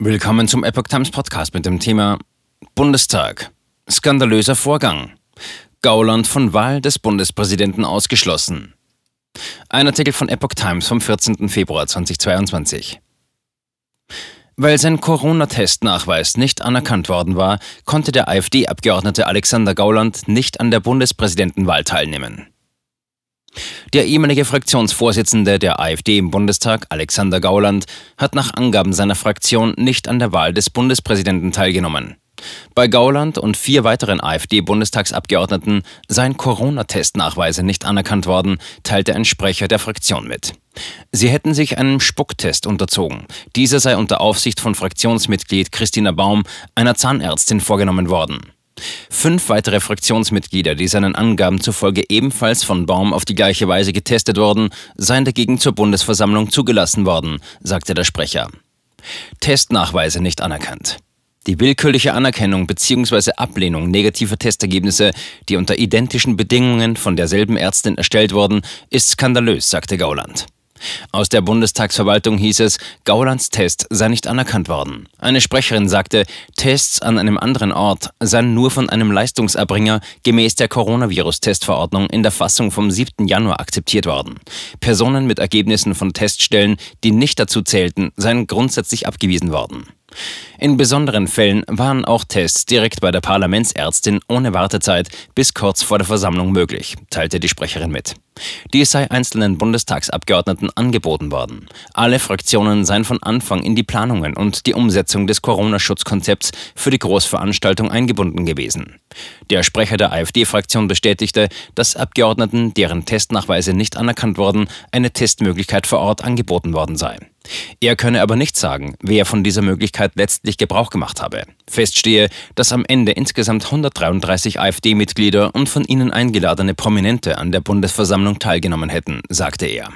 Willkommen zum Epoch Times Podcast mit dem Thema Bundestag. Skandalöser Vorgang. Gauland von Wahl des Bundespräsidenten ausgeschlossen. Ein Artikel von Epoch Times vom 14. Februar 2022. Weil sein Corona-Testnachweis nicht anerkannt worden war, konnte der AfD-Abgeordnete Alexander Gauland nicht an der Bundespräsidentenwahl teilnehmen. Der ehemalige Fraktionsvorsitzende der AfD im Bundestag, Alexander Gauland, hat nach Angaben seiner Fraktion nicht an der Wahl des Bundespräsidenten teilgenommen. Bei Gauland und vier weiteren AfD-Bundestagsabgeordneten seien Corona-Testnachweise nicht anerkannt worden, teilte ein Sprecher der Fraktion mit. Sie hätten sich einem Spucktest unterzogen. Dieser sei unter Aufsicht von Fraktionsmitglied Christina Baum, einer Zahnärztin, vorgenommen worden. Fünf weitere Fraktionsmitglieder, die seinen Angaben zufolge ebenfalls von Baum auf die gleiche Weise getestet wurden, seien dagegen zur Bundesversammlung zugelassen worden, sagte der Sprecher. Testnachweise nicht anerkannt. Die willkürliche Anerkennung bzw. Ablehnung negativer Testergebnisse, die unter identischen Bedingungen von derselben Ärztin erstellt wurden, ist skandalös, sagte Gauland. Aus der Bundestagsverwaltung hieß es, Gaulands Test sei nicht anerkannt worden. Eine Sprecherin sagte, Tests an einem anderen Ort seien nur von einem Leistungserbringer gemäß der Coronavirus-Testverordnung in der Fassung vom 7. Januar akzeptiert worden. Personen mit Ergebnissen von Teststellen, die nicht dazu zählten, seien grundsätzlich abgewiesen worden. In besonderen Fällen waren auch Tests direkt bei der Parlamentsärztin ohne Wartezeit bis kurz vor der Versammlung möglich, teilte die Sprecherin mit. Dies sei einzelnen Bundestagsabgeordneten angeboten worden. Alle Fraktionen seien von Anfang in die Planungen und die Umsetzung des Corona-Schutzkonzepts für die Großveranstaltung eingebunden gewesen. Der Sprecher der AfD-Fraktion bestätigte, dass Abgeordneten, deren Testnachweise nicht anerkannt wurden, eine Testmöglichkeit vor Ort angeboten worden sei. Er könne aber nicht sagen, wer von dieser Möglichkeit letztlich Gebrauch gemacht habe. Feststehe, dass am Ende insgesamt 133 AfD-Mitglieder und von ihnen eingeladene Prominente an der Bundesversammlung teilgenommen hätten, sagte er.